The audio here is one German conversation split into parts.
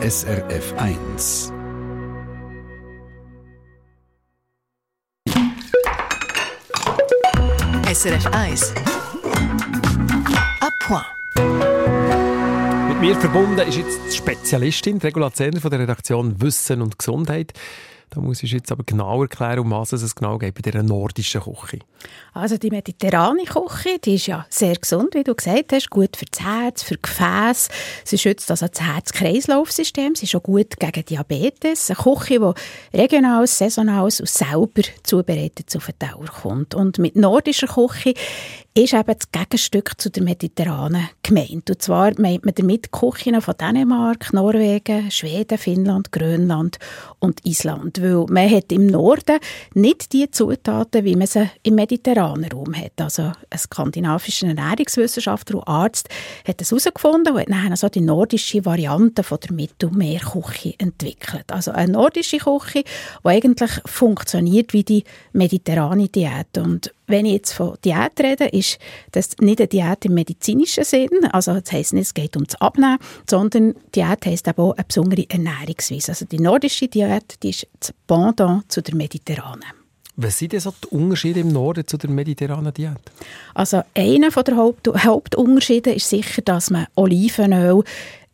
SRF 1. SRF 1. A point. Mit mir verbunden ist jetzt die Spezialistin, Regula Zehner von der Redaktion Wissen und Gesundheit. Da muss ich jetzt aber genau erklären, um was es genau geht bei dieser nordischen Küche. Also die mediterrane Küche, die ist ja sehr gesund, wie du gesagt hast, gut für das Herz, für Gefäß. Sie schützt also das Herz-Kreislauf-System, sie ist auch gut gegen Diabetes. Eine Küche, die regionales, saisonales und selber zubereitet zu Verdauer kommt. Und mit nordischer Küche ist eben das Gegenstück zu der mediterranen gemeint. Und zwar meint man damit Küchen von Dänemark, Norwegen, Schweden, Finnland, Grönland und Island. Weil man hat im Norden nicht die Zutaten, wie man sie im mediterranen Raum hat. Also ein skandinavischer Ernährungswissenschaftler und Arzt hat das herausgefunden und hat dann so die nordische Variante von der Mittelmeerküche entwickelt. Also eine nordische Küche, die eigentlich funktioniert wie die mediterrane Diät. Und wenn ich jetzt von Diät rede, ist das nicht eine Diät im medizinischen Sinn. Also das heisst nicht, es geht um das Abnehmen, sondern Diät heisst eben auch eine besondere Ernährungsweise. Also die nordische Diät, die ist das Pendant zu der mediterranen. Was sind denn so die Unterschiede im Norden zu der mediterranen Diät? Also einer der Haupt Hauptunterschiede ist sicher, dass man Olivenöl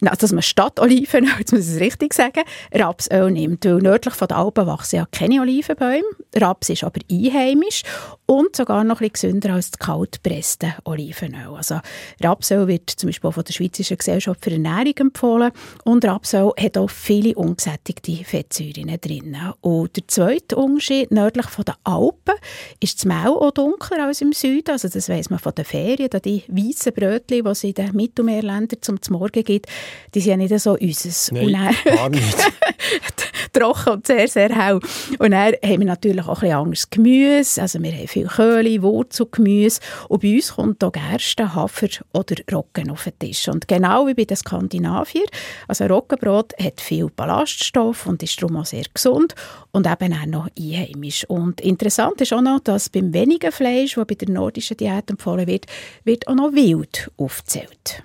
also dass man statt Olivenöl, jetzt muss ich es richtig sagen, Rapsöl nimmt. Weil nördlich von den Alpen wachsen ja keine Olivenbäume. Raps ist aber einheimisch und sogar noch ein bisschen gesünder als das kaltpresste Olivenöl. Also Rapsöl wird zum Beispiel von der Schweizerischen Gesellschaft für Ernährung empfohlen und Rapsöl hat auch viele ungesättigte Fettsäuren drin. Und der zweite Unterschied nördlich von den Alpen ist das Mehl auch dunkler als im Süden. Also das weiss man von den Ferien, da die weißen Brötchen, die es in den Mittelmeerländern zum Morgen gibt, die sind ja nicht so unseres. Nein, gar nicht. trocken und sehr, sehr hell. Und dann haben wir natürlich auch ein bisschen anderes Gemüse. Also wir haben viel Köhle, Wurzelgemüse. Und bei uns kommt auch Gerste, Hafer oder Roggen auf den Tisch. Und genau wie bei den Skandinavier, also Roggenbrot hat viel Ballaststoff und ist darum auch sehr gesund und eben auch noch einheimisch. Und interessant ist auch noch, dass beim wenigen Fleisch, das bei der nordischen Diät empfohlen wird, wird auch noch Wild aufgezählt.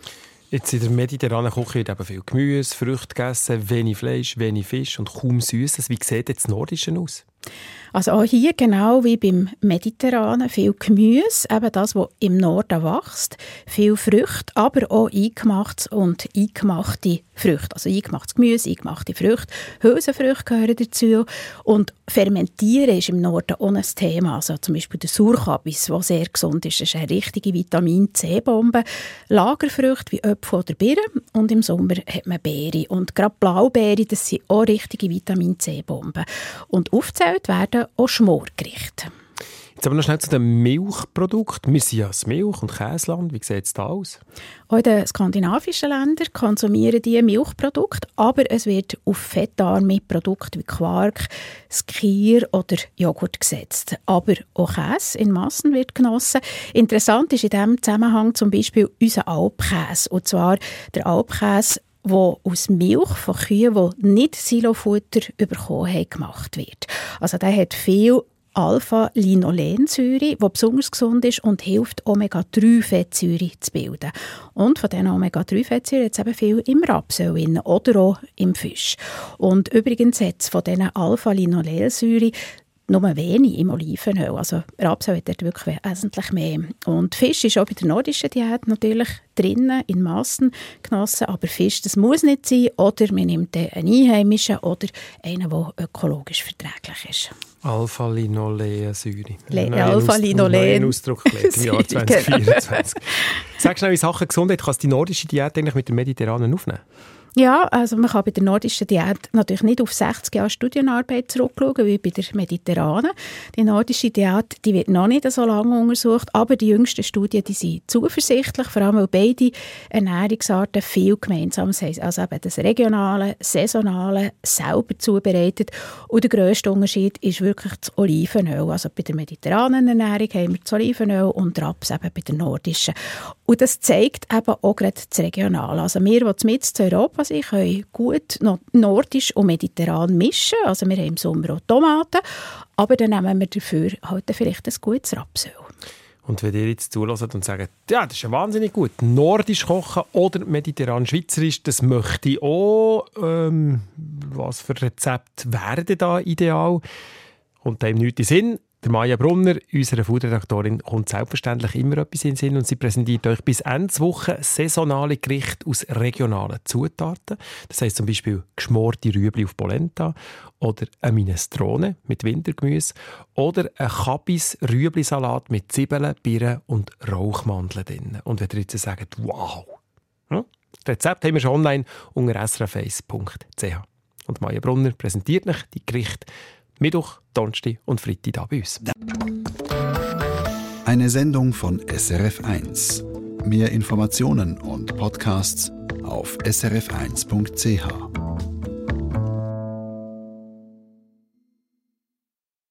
Jetzt in der mediterranen Küche wird eben viel Gemüse, Früchte gegessen, wenig Fleisch, wenig Fisch und kaum Süßes. Wie sieht jetzt das Nordische aus? Also auch hier genau wie beim Mediterranen viel Gemüse, eben das, was im Norden wächst, viel Früchte, aber auch eingemachtes und eingemachte Früchte. Also eingemachtes Gemüse, eingemachte Früchte, Hülsenfrüchte gehören dazu und Fermentieren ist im Norden auch ein Thema. Also zum Beispiel der Surkabis, der sehr gesund ist, ist eine richtige Vitamin-C-Bombe. Lagerfrüchte wie Äpfel oder Birnen und im Sommer hat man Beeren. Und gerade Blaubeeren, das sind auch richtige Vitamin-C-Bomben. Und aufgezählt werden auch Schmorgerichte. Jetzt aber noch schnell zu den Milchprodukten. Wir sind ja das Milch- und Käseland. Wie sieht es da aus? Auch in den skandinavischen Ländern konsumieren die Milchprodukte, aber es wird auf fettarme Produkte wie Quark, Skier oder Joghurt gesetzt. Aber auch Käse in Massen wird genossen. Interessant ist in diesem Zusammenhang zum Beispiel unser Alpkäse. Und zwar der Alpkäse wo aus Milch von Kühen, die nicht Silofutter bekommen haben, gemacht wird. Also der hat viel Alpha-Linolensäure, die besonders gesund ist und hilft, Omega-3-Fettsäure zu bilden. Und von diesen Omega-3-Fettsäuren hat es eben viel im Rapsöl oder auch im Fisch. Und übrigens hat es von diesen Alpha-Linolensäure nur wenig im Olivenöl. Also Rapsöl hat dort wirklich wesentlich mehr. Und Fisch ist auch bei der nordischen Diät natürlich drinnen, in Massen genossen, aber Fisch, das muss nicht sein. Oder man nimmt einen einheimischen oder einen, der ökologisch verträglich ist. Alpha-Linolensäure. Alpha-Linolen. Ausdruck im Jahr 2024. Sag schnell in Sachen Gesundheit, kannst du die nordische Diät eigentlich mit der mediterranen aufnehmen? Ja, also man kann bei der nordischen Diät natürlich nicht auf 60 Jahre Studienarbeit zurückschauen, wie bei der mediterranen. Die nordische Diät die wird noch nicht so lange untersucht, aber die jüngsten Studien die sind zuversichtlich, vor allem weil beide Ernährungsarten viel Gemeinsames haben. Also eben das regionale, saisonale, selber zubereitet. Und der grösste Unterschied ist wirklich das Olivenöl. Also bei der mediterranen Ernährung haben wir das Olivenöl und Raps eben bei der nordischen. Und das zeigt eben auch gerade das Regionale. Also wir, die mit zu Europa sind, können gut nordisch und mediterran mischen. Also wir haben im Sommer auch Tomaten, aber dann nehmen wir dafür halt vielleicht ein gutes Rapsöl. Und wenn ihr jetzt zulässt und sagt, ja, das ist ja wahnsinnig gut, nordisch kochen oder mediterran-schweizerisch, das möchte ich auch. Ähm, was für Rezept wäre denn da ideal? Und dem nichts in Sinn. Der Maja Brunner, unsere Foodredaktorin, kommt selbstverständlich immer etwas in den Sinn und sie präsentiert euch bis Ende Woche saisonale Gerichte aus regionalen Zutaten. Das heisst zum Beispiel geschmorte Rüebli auf Polenta oder eine Minestrone mit Wintergemüse oder ein Kabis Rüebli-Salat mit Zwiebeln, Birnen und Rauchmandeln drin. Und wenn ihr jetzt sagt, wow, hm? das Rezept haben wir schon online unter srf1.ch. Und Maja Brunner präsentiert euch die Gerichte Mittwoch, Donnerstag und Freitag da bei uns. Eine Sendung von SRF1. Mehr Informationen und Podcasts auf srf1.ch.